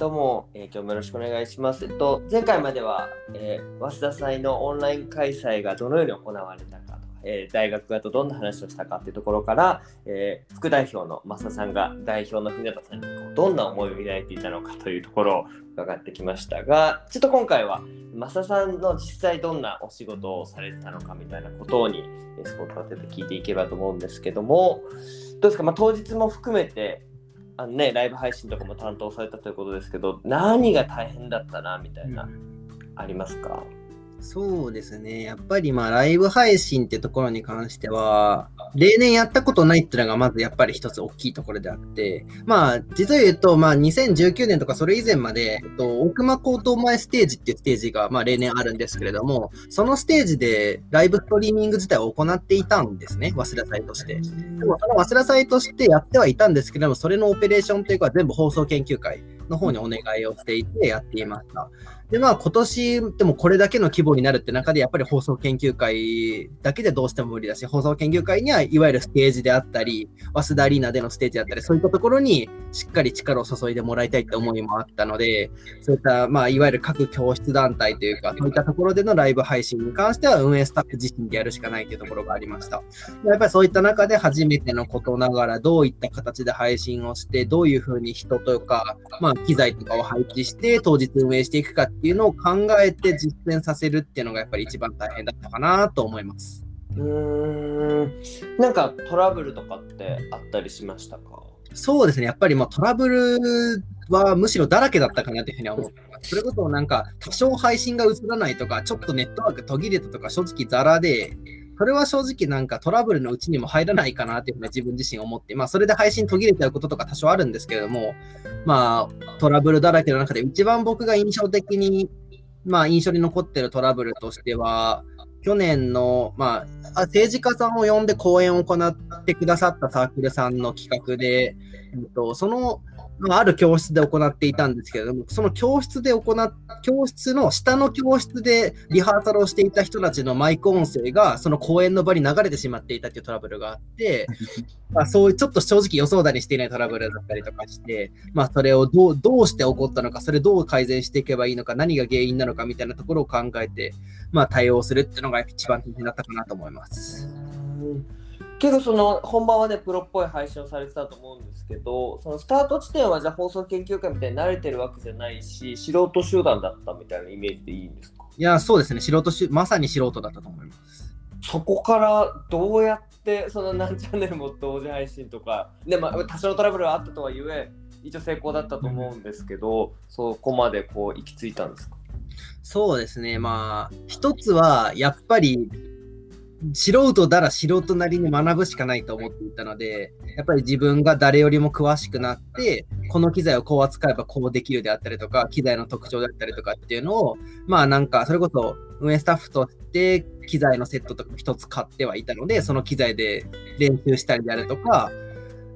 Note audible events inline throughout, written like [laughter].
どうも、えー、今日もよろしくお願いします。えっと、前回までは、えー、早稲田祭のオンライン開催がどのように行われたかとか、えー、大学側とどんな話をしたかっていうところから、えー、副代表の増田さんが代表の船田さんにこうどんな思いを抱いていたのかというところを伺ってきましたが、ちょっと今回は増田さんの実際どんなお仕事をされてたのかみたいなことにスポット当てて聞いていければと思うんですけども、どうですか、まあ、当日も含めてあのね、ライブ配信とかも担当されたということですけど、何が大変だったなみたいな、うん、ありますか？そうですね。やっぱりまあライブ配信ってところに関しては、例年やったことないっていうのがまずやっぱり一つ大きいところであって、まあ実を言うと、まあ2019年とかそれ以前まで、えっと、大熊高等前ステージっていうステージがまあ例年あるんですけれども、そのステージでライブストリーミング自体を行っていたんですね。早稲田祭として。でもその早稲田祭としてやってはいたんですけれども、それのオペレーションというか全部放送研究会の方にお願いをしていてやっていました。で、まあ今年でもこれだけの規模になるって中でやっぱり放送研究会だけでどうしても無理だし、放送研究会にはいわゆるステージであったり、早稲田アリーナでのステージであったり、そういったところにしっかり力を注いでもらいたいって思いもあったので、そういった、まあいわゆる各教室団体というか、そういったところでのライブ配信に関しては運営スタッフ自身でやるしかないというところがありました。やっぱりそういった中で初めてのことながら、どういった形で配信をして、どういうふうに人とか、まあ機材とかを配置して当日運営していくかっていうのを考えて実践させるっていうのがやっぱり一番大変だったかなと思います。うーんなんかトラブルとかってあったりしましたか？そうですね、やっぱりまあトラブルはむしろだらけだったかなというふうに思ってます。それこそなんか多少配信が映らないとか、ちょっとネットワーク途切れたとか、正直ザラで、それは正直なんかトラブルのうちにも入らないかなっていうふうに自分自身思って、まあそれで配信途切れちゃうこととか多少あるんですけれども、まあトラブルだらけの中で一番僕が印象的に、まあ印象に残ってるトラブルとしては、去年の、まあ、政治家さんを呼んで講演を行ってくださったサークルさんの企画で、えっと、そのまあ、ある教室で行っていたんですけれども、その教室で行っ、教室の下の教室でリハーサルをしていた人たちのマイク音声が、その講演の場に流れてしまっていたというトラブルがあって、[laughs] まあ、そういうちょっと正直予想だにしていないトラブルだったりとかして、まあ、それをどうどうして起こったのか、それどう改善していけばいいのか、何が原因なのかみたいなところを考えて、まあ、対応するっていうのが一番大変だったかなと思います。結構その本番はねプロっぽい配信をされてたと思うんですけどそのスタート地点はじゃあ放送研究会みたいに慣れてるわけじゃないし素人集団だったみたいなイメージでいいんですか？いやそうですね。素人しまさに素人だったと思います。そこからどうやってその何チャンネルも同時配信とかで、まあ、多少のトラブルはあったとはいえ一応成功だったと思うんですけど、そこまでこう行き着いたんですか？そうですね。まあ一つはやっぱり素人なら素人なりに学ぶしかないと思っていたので、やっぱり自分が誰よりも詳しくなって、この機材をこう扱えばこうできるであったりとか、機材の特徴だったりとかっていうのを、まあなんか、それこそ運営スタッフとして機材のセットとか一つ買ってはいたので、その機材で練習したりであるとか、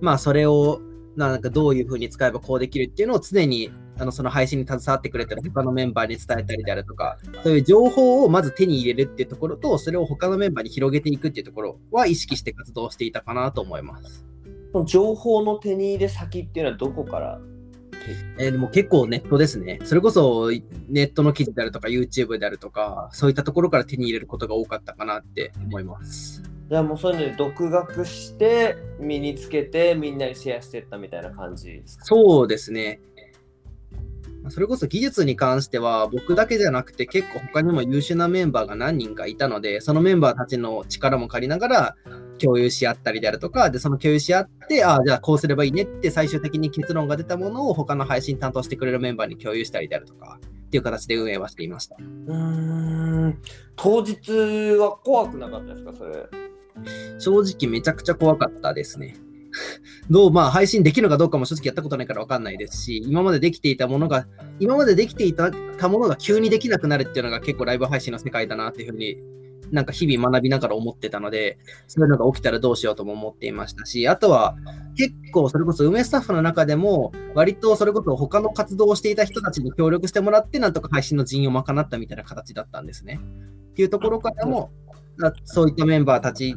まあそれをなんかどういうふうに使えばこうできるっていうのを常にあのその配信に携わってくれてる他のメンバーに伝えたりであるとか、そういう情報をまず手に入れるっていうところと、それを他のメンバーに広げていくっていうところは意識して活動していたかなと思います。情報の手に入れ先っていうのはどこから？えー、でも結構ネットですね。それこそネットの記事であるとか YouTube であるとか、そういったところから手に入れることが多かったかなって思います。じゃあもうそういうので独学して身につけてみんなにシェアしていったみたいな感じですか？そうですね。それこそ技術に関しては僕だけじゃなくて結構他にも優秀なメンバーが何人かいたので、そのメンバーたちの力も借りながら共有し合ったりであるとか、で、その共有し合って、ああ、じゃあこうすればいいねって最終的に結論が出たものを他の配信担当してくれるメンバーに共有したりであるとか、っていう形で運営はしていました。うん、当日は怖くなかったですか、それ？正直めちゃくちゃ怖かったですね。どう、まあ、配信できるのかどうかも正直やったことないから分かんないですし、今までできていたものが、今までできていたものが急にできなくなるっていうのが結構ライブ配信の世界だなっていうふうに、なんか日々学びながら思ってたので、そういうのが起きたらどうしようとも思っていましたし、あとは結構それこそ運営スタッフの中でも、割とそれこそ他の活動をしていた人たちに協力してもらって、なんとか配信の人員を賄ったみたいな形だったんですね。っていうところからも、そういったメンバーたち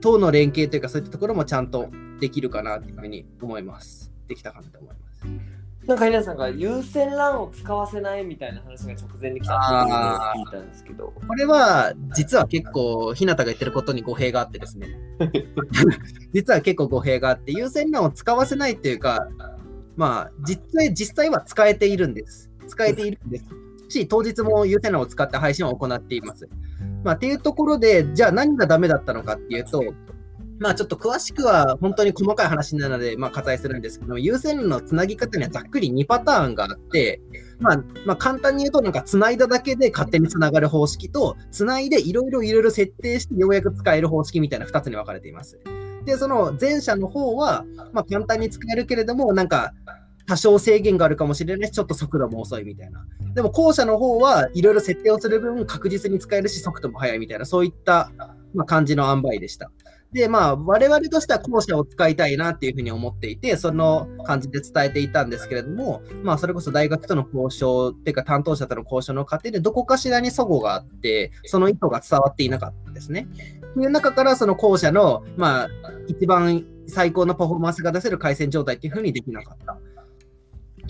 との連携というか、そういったところもちゃんとできるかなというふうに思います。できたかなと思います。なんか稲さんが優先 LAN を使わせないみたいな話が直前に来たって聞いたんですけど。これは、実は結構、日向が言ってることに語弊があってですね。[laughs] 実は結構語弊があって、優先 LAN を使わせないっていうか、まあ、実際、実際は使えているんです。使えているんです。し、当日も優先 LAN を使って配信を行っています。まあ、っていうところで、じゃあ何がダメだったのかっていうと、まあちょっと詳しくは本当に細かい話なので、まあ割愛するんですけど、優先のつなぎ方にはざっくり2パターンがあって、まあ、まあ簡単に言うと、なんか繋いだだけで勝手に繋がる方式と、繋いでいろいろいろいろ設定してようやく使える方式みたいな2つに分かれています。で、その前者の方は、まあ簡単に使えるけれども、なんか多少制限があるかもしれないし、ちょっと速度も遅いみたいな。でも後者の方はいろいろ設定をする分確実に使えるし、速度も速いみたいな、そういった、まあ、感じの塩梅でした。で、まあ、我々としては後者を使いたいなっていうふうに思っていて、その感じで伝えていたんですけれども、まあ、それこそ大学との交渉っていうか、担当者との交渉の過程で、どこかしらに齟齬があって、その意図が伝わっていなかったんですね。という中から、その後者の、まあ、一番最高のパフォーマンスが出せる回線状態っていうふうにできなかった。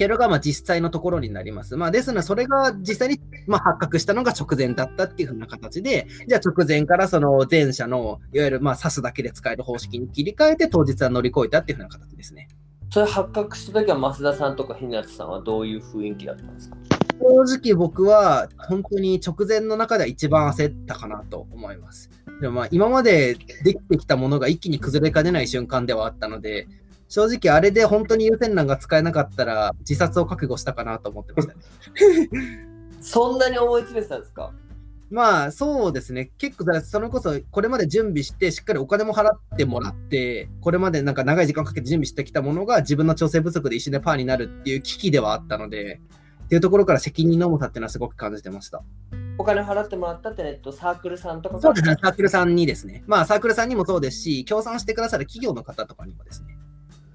けどがまあ実際のところになります。まあ、ですので、それが実際にまあ発覚したのが直前だったっていうふうな形で、じゃあ直前からその前者のいわゆるまあ指すだけで使える方式に切り替えて当日は乗り越えたっていうふうな形ですね。それ発覚した時は増田さんとか日向さんはどういう雰囲気だったんですか？正直僕は本当に直前の中では一番焦ったかなと思います。でもまあ今までできてきたものが一気に崩れかねない瞬間ではあったので、正直あれで本当に優先欄が使えなかったら自殺を覚悟したかなと思ってました、ね。そんなに思い詰めてたんですか？まあそうですね、結構それこそこれまで準備して、しっかりお金も払ってもらって、これまでなんか長い時間かけて準備してきたものが自分の調整不足で一瞬でパーになるっていう危機ではあったので、っていうところから責任の重さっていうのはすごく感じてました。お金払ってもらったってネットサークルさんとかが？そうですね、サークルさんにですね、まあサークルさんにもそうですし、協賛してくださる企業の方とかにもですね、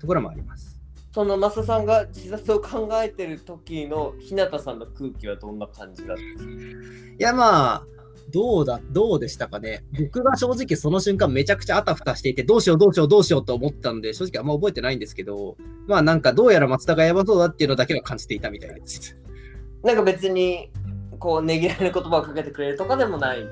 ところもあります。その増田さんが自殺を考えてる時の日向さんの空気はどんな感じだったんですか？いやまあ、どうだ、どうでしたかね。僕が正直その瞬間めちゃくちゃあたふたしていて、どうしようどうしようどうしようと思ったんで、正直あんま覚えてないんですけど、まあなんかどうやら松田がやばそうだっていうのだけは感じていたみたいです。なんか別にこうねぎらいの言葉をかけてくれるとかでもない？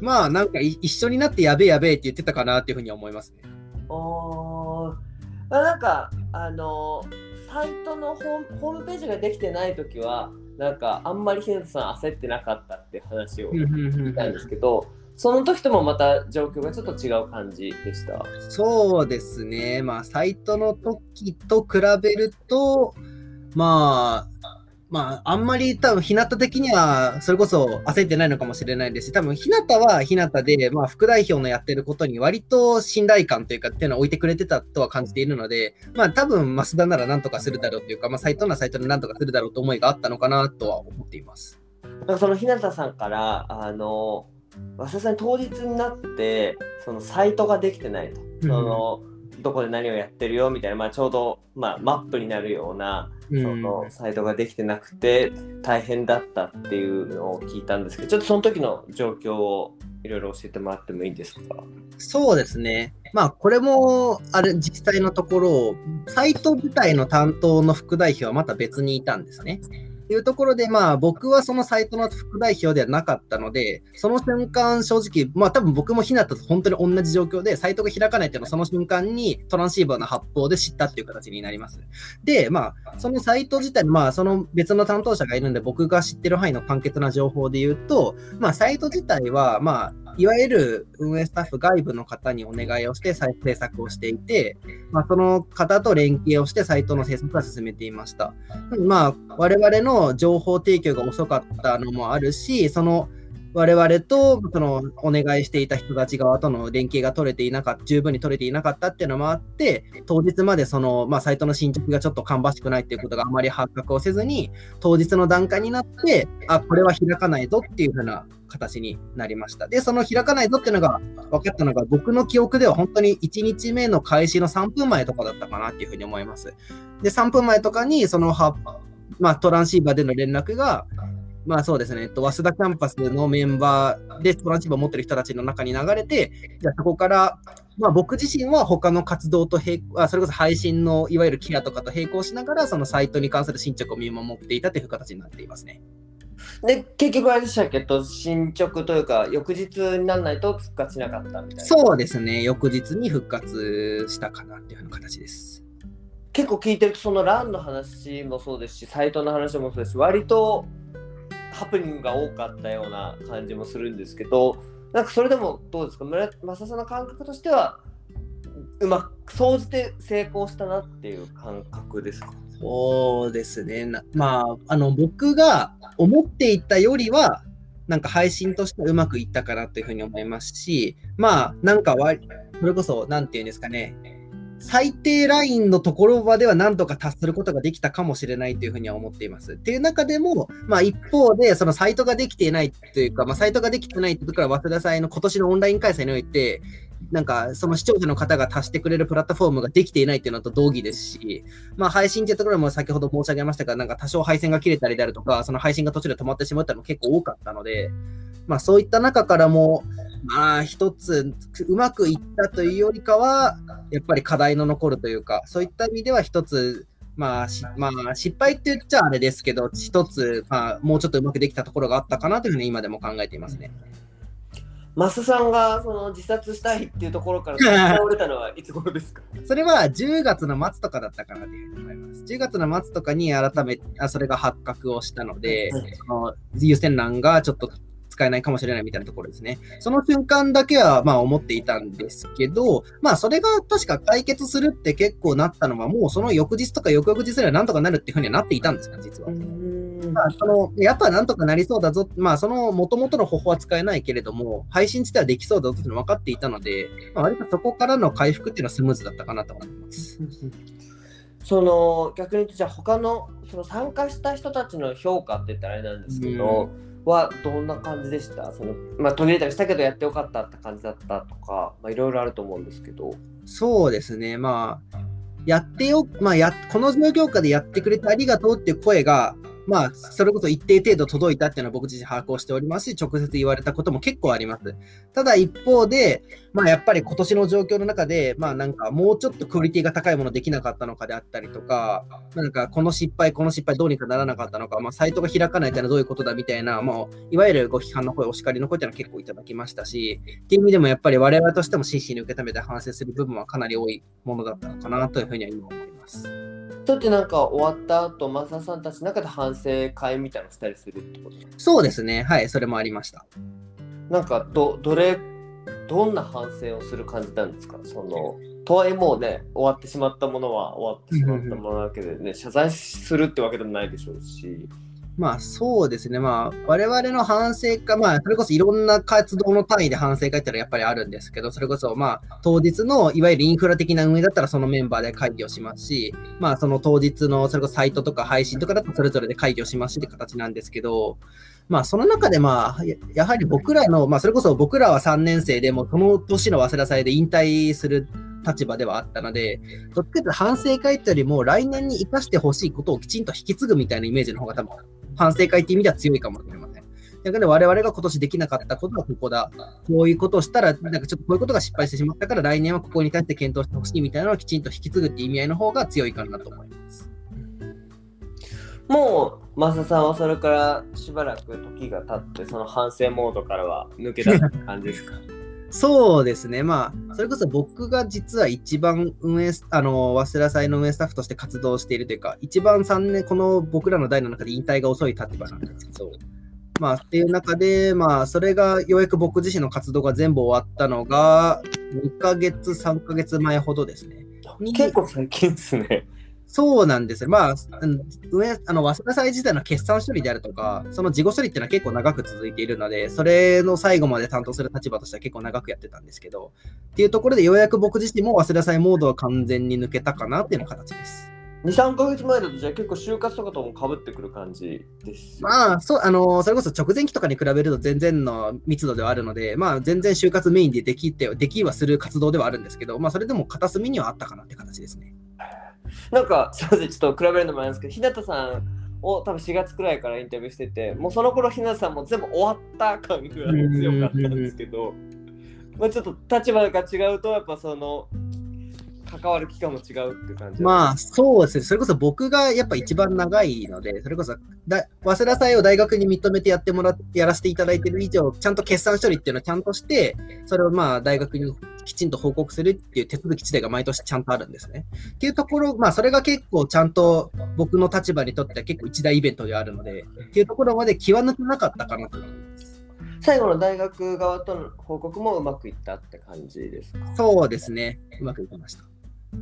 まあなんかい一緒になってやべえやべえって言ってたかなっていうふうには思いますね。おーあなんかあのサイトのホームホームページができてない時はなんかあんまり日向さん焦ってなかったって話を聞いたんですけど、その時ともまた状況がちょっと違う感じでした？そうですね。まあ、サイトの時と比べると、まあ、まあ、あんまり多分、日向的には、それこそ焦ってないのかもしれないですし、多分、日向は日向で、まあ、副代表のやってることに割と信頼感というか、っていうのを置いてくれてたとは感じているので、まあ、多分、増田なら何とかするだろうというか、まあ、サイトならサイトで何とかするだろうと思いがあったのかなとは思っています。なんかその日向さんからあの増田さん当日になってそのサイトができてないと、そのどこで何をやってるよみたいな、まあ、ちょうど、まあ、マップになるようなそのサイトができてなくて大変だったっていうのを聞いたんですけどちょっとその時の状況をいろいろ教えてもらってもいいですか？そうですね。まあ、これも、あれ、実際のところ、サイト自体の担当の副代表はまた別にいたんですね。というところで、まあ、僕はそのサイトの副代表ではなかったので、その瞬間、正直、まあ、多分僕もひなたと本当に同じ状況で、サイトが開かないっていうのは、その瞬間にトランシーバーの発砲で知ったっていう形になります。で、まあ、そのサイト自体、まあ、その別の担当者がいるんで、僕が知ってる範囲の簡潔な情報で言うと、まあ、サイト自体は、まあ、いわゆる運営スタッフ外部の方にお願いをして再制作をしていて、まあ、その方と連携をしてサイトの制作は進めていました。まあ、我々の情報提供が遅かったのもあるし、その我々とそのお願いしていた人たち側との連携が取れていなかった、十分に取れていなかったっていうのもあって、当日までその、まあ、サイトの進捗がちょっと芳しくないっていうことがあまり発覚をせずに、当日の段階になって、あ、これは開かないぞっていうふうな形になりました。で、その開かないぞっていうのが分かったのが、僕の記憶では本当に1日目の開始の3分前とかだったかなっていうふうに思います。で、3分前とかに、そのは、まあ、トランシーバーでの連絡が、まあそうですね、えっと、早稲田キャンパスのメンバーでトランシーバーを持ってる人たちの中に流れて、じゃあそこから、まあ僕自身は他の活動と並あそれこそ配信のいわゆるケアとかと並行しながら、そのサイトに関する進捗を見守っていたという形になっていますね。で、結局あれでしたっけ？ど、進捗というか、翌日にならないと復活しなかったみたいな。そうですね、翌日に復活したかなっていうふうな形です。結構聞いてると、そのランの話もそうですし、サイトの話もそうですし、割とハプニングが多かったような感じもするんですけど、なんかそれでもどうですか？村正さんの感覚としては、うまく、総じて成功したなっていう感覚ですか？そうですね。まあ、あの、僕が思っていたよりは、なんか配信としてうまくいったかなというふうに思いますし、まあ、なんか、それこそ、なんていうんですかね、最低ラインのところまでは何とか達することができたかもしれないというふうには思っています。っていう中でも、まあ一方で、そのサイトができていないというか、まあサイトができてないってところは、早稲田祭の今年のオンライン開催において、なんかその視聴者の方が足してくれるプラットフォームができていないっていうのと同義ですし、まあ配信っていうところも先ほど申し上げましたが、なんか多少配線が切れたりであるとか、その配信が途中で止まってしまっていうのも結構多かったので、まあそういった中からも、まあ一つうまくいったというよりかは、やっぱり課題の残るというか、そういった意味では一つ、まあ、しまあ、失敗って言っちゃあれですけど、一つ、まあ、もうちょっとうまくできたところがあったかなというふうに今でも考えていますね。マスさんがその自殺したいっていうところから [laughs] 倒れたのはいつ頃ですか？それは10月の末とかだったかなというふうに思います。10月の末とかに改めあそれが発覚をしたので、はいその優先欄がちょっと使えないかもしれないみたいなところですね。その瞬間だけはまあ思っていたんですけど、まあそれが確か解決するって結構なったのは、もうその翌日とか翌々日ではなんとかなるっていうふうにはなっていたんですか、実は。まあ、そのやっぱなんとかなりそうだぞ、まあ、その元々の方法は使えないけれども、配信自体はできそうだぞっていうの分かっていたので、まあ、割とそこからの回復っていうのはスムーズだったかなと思います。その逆に言うとじゃあ他のその参加した人たちの評価って言ったらあれなんですけど、はどんな感じでした？そのまあ途切れたりしたけどやってよかったって感じだったとかまあいろいろあると思うんですけど。そうですね、まあ、やってよ、まあや、この状況下でやってくれてありがとうっていう声が、まあ、それこそ一定程度届いたっていうのは僕自身把握をしておりますし、直接言われたことも結構あります。ただ一方で、まあやっぱり今年の状況の中で、まあなんかもうちょっとクオリティが高いものできなかったのかであったりとか、なんかこの失敗、この失敗どうにかならなかったのか、まあサイトが開かないっていうのはどういうことだみたいな、まあいわゆるご批判の声、お叱りの声っていうのは結構いただきましたし、っていう意味でもやっぱり我々としても真摯に受け止めて反省する部分はかなり多いものだったのかなというふうには今思います。それってなんか終わった後マサさんたちの中で反省会みたいなのしたりするってこと？そうですね、はい、それもありました。なんかどどれどんな反省をする感じなんですか？そのとはいえもうね終わってしまったものは終わってしまったものだけでね謝罪するってわけでもないでしょうしまあそうですね、まあ我々の反省会、まあそれこそいろんな活動の単位で反省会ってのはやっぱりあるんですけど、それこそまあ当日のいわゆるインフラ的な運営だったらそのメンバーで会議をしますし、まあその当日のそれこそサイトとか配信とかだとそれぞれで会議をしますしって形なんですけど、まあその中でまあやはり僕らの、まあそれこそ僕らは3年生でもその年の早稲田祭で引退する立場ではあったので、どっちかというと反省会ってよりも来年に生かしてほしいことをきちんと引き継ぐみたいなイメージの方が多分反省会っていう意味では強いかもしれません。だから我々が今年できなかったことはここだ。こういうことをしたら、なんかちょっとこういうことが失敗してしまったから来年はここに対して検討してほしいみたいなのをきちんと引き継ぐっていう意味合いの方が強いかなと思います。もうマサさんはそれからしばらく時が経ってその反省モードからは抜けた感じですか？そうですね。まあ、それこそ僕が実は一番運営、あの、早稲田祭の運営スタッフとして活動しているというか、一番3年、この僕らの代の中で引退が遅い立場なんですけど、まあ、っていう中で、まあ、それがようやく僕自身の活動が全部終わったのが、2ヶ月、3ヶ月前ほどですね。に結構最近ですねそうなんですよ。まあ、うん運営あの早稲田祭自体の決算処理であるとか、その事後処理っていうのは結構長く続いているので、それの最後まで担当する立場としては結構長くやってたんですけど、っていうところでようやく僕自身も早稲田祭モードは完全に抜けたかなっていうのが形です。23ヶ月前だとじゃあ結構就活とかともかぶってくる感じです？まあ、そう、あの、それこそ直前期とかに比べると全然の密度ではあるので、まあ、全然就活メインでできて、できはする活動ではあるんですけど、まあ、それでも片隅にはあったかなって形ですね。なんか [laughs] すいませんちょっと比べるのもあれなんですけど日向さんを多分4月くらいからインタビューしててもうその頃ひなさんも全部終わった感が強かったんですけど、まあ、ちょっと立場が違うとやっぱその関わる期間も違うって感じまあそうですね、それこそ僕がやっぱ一番長いので、それこそだ早稲田祭を大学に認めてやってもらってやらせていただいてる以上、ちゃんと決算処理っていうのをちゃんとして、それをまあ大学にきちんと報告するっていう手続き自体が毎年ちゃんとあるんですね。っていうところ、まあそれが結構ちゃんと僕の立場にとっては結構一大イベントであるので、っていうところまで気は抜けなかったかなと思います。最後の大学側との報告もうまくいったって感じですか？そうですね。うまくいきました。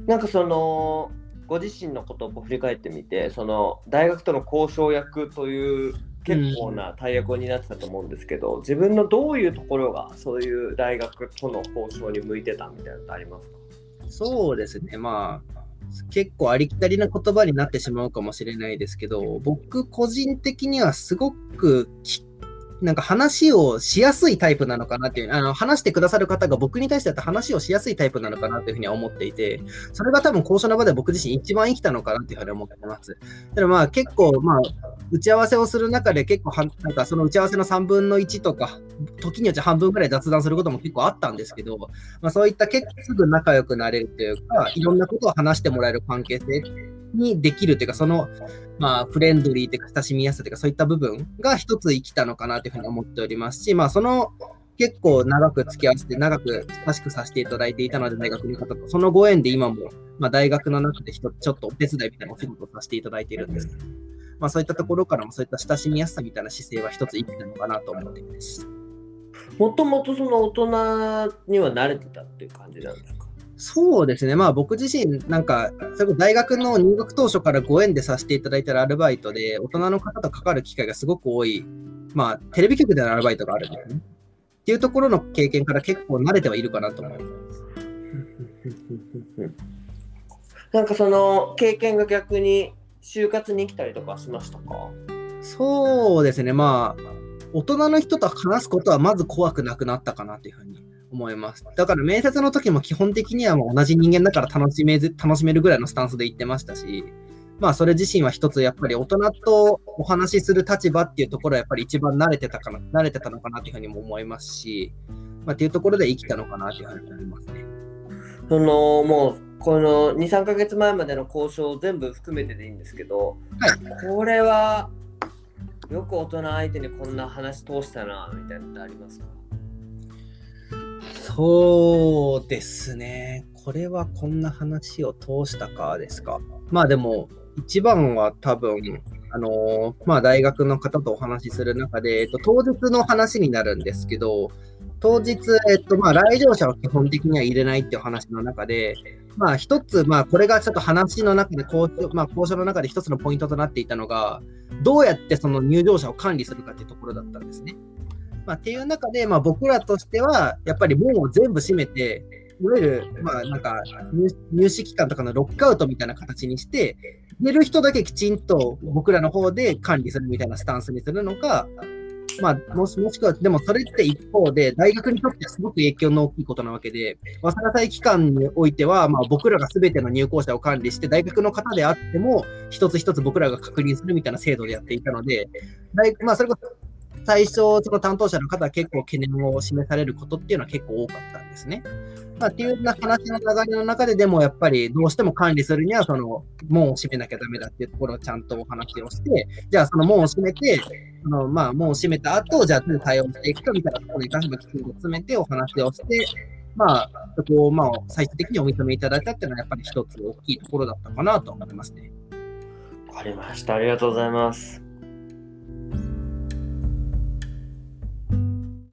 なんかそのご自身のことを振り返ってみてその大学との交渉役という結構な大役を担ってたと思うんですけど、うん、自分のどういうところがそういう大学との交渉に向いてたみたいなのってありますか？そうですね。まあ結構ありきたりな言葉になってしまうかもしれないですけど僕個人的にはすごくなんか話をしやすいタイプなのかなっていう、あの話してくださる方が僕に対しては話をしやすいタイプなのかなというふうには思っていて、それが多分交渉の場で僕自身一番生きたのかなっていうふうに思ってます。ただまあ結構、まあ、打ち合わせをする中で結構は、なんかその打ち合わせの3分の1とか、時によって半分ぐらい雑談することも結構あったんですけど、まあ、そういった結構すぐ仲良くなれるというか、いろんなことを話してもらえる関係性にできるというか、その、まあ、フレンドリーというか、親しみやすさというか、そういった部分が一つ生きたのかなというふうに思っておりますし、まあ、その、結構長く付き合わせて、長く親しくさせていただいていたので、大学の方と、そのご縁で今も、まあ、大学の中でちょっとお手伝いみたいなお仕事をさせていただいているんですけど、まあ、そういったところからも、そういった親しみやすさみたいな姿勢は一つ生きたのかなと思っています。もともとその大人には慣れてたっていう感じなんですか？そうですね、まあ僕自身、なんか、それ大学の入学当初からご縁でさせていただいてるアルバイトで、大人の方と関わる機会がすごく多い、まあテレビ局でのアルバイトがあるんね。っていうところの経験から結構慣れてはいるかなと思います。なんかその経験が逆に就活に来たりとかしましたか？そうですね、まあ、大人の人と話すことはまず怖くなくなったかなというふうに思います。だから面接の時も基本的にはもう同じ人間だから楽しめ楽しめるぐらいのスタンスで言ってましたし、まあそれ自身は一つやっぱり大人とお話しする立場っていうところはやっぱり一番慣れてたかな、慣れてたのかなというふうにも思いますし、まあっていうところで生きたのかなというふうに思いますね。そのもうこの2、3か月前までの交渉全部含めてでいいんですけど、はい、これはよく大人相手にこんな話通したなみたいなのってありますか？そうですね。これはこんな話を通したかですか？まあでも、一番は多分、あのまあ、大学の方とお話しする中で、えっと、当日の話になるんですけど、当日、えっとまあ、来場者は基本的には入れないっていう話の中で、まあ、一つ、まあ、これがちょっと話の中で交渉、まあ、交渉の中で一つのポイントとなっていたのが、どうやってその入場者を管理するかっていうところだったんですね。まあ、っていう中で、まあ、僕らとしては、やっぱり門を全部閉めて、いわゆる、まあ、なんか入試期間とかのロックアウトみたいな形にして、寝る人だけきちんと僕らの方で管理するみたいなスタンスにするのか、まあ、もしもしくは、でもそれって一方で、大学にとってはすごく影響の大きいことなわけで、早稲田祭期間においては、まあ、僕らがすべての入校者を管理して、大学の方であっても、一つ一つ僕らが確認するみたいな制度でやっていたので、大まあ、それこそ最初、その担当者の方は結構懸念を示されることっていうのは結構多かったんですね。まあ、っていうな話の流れの中ででもやっぱりどうしても管理するにはその門を閉めなきゃダメだっていうところをちゃんとお話をして、じゃあその門を閉めて、そのまあ門を閉めた後、じゃあ対応していくかみたいなところに関してきちんと詰めてお話をして、まあ、そこをまあ最終的にお認めいただいたっていうのはやっぱり一つ大きいところだったかなと思いますね。わかりました。ありがとうございます。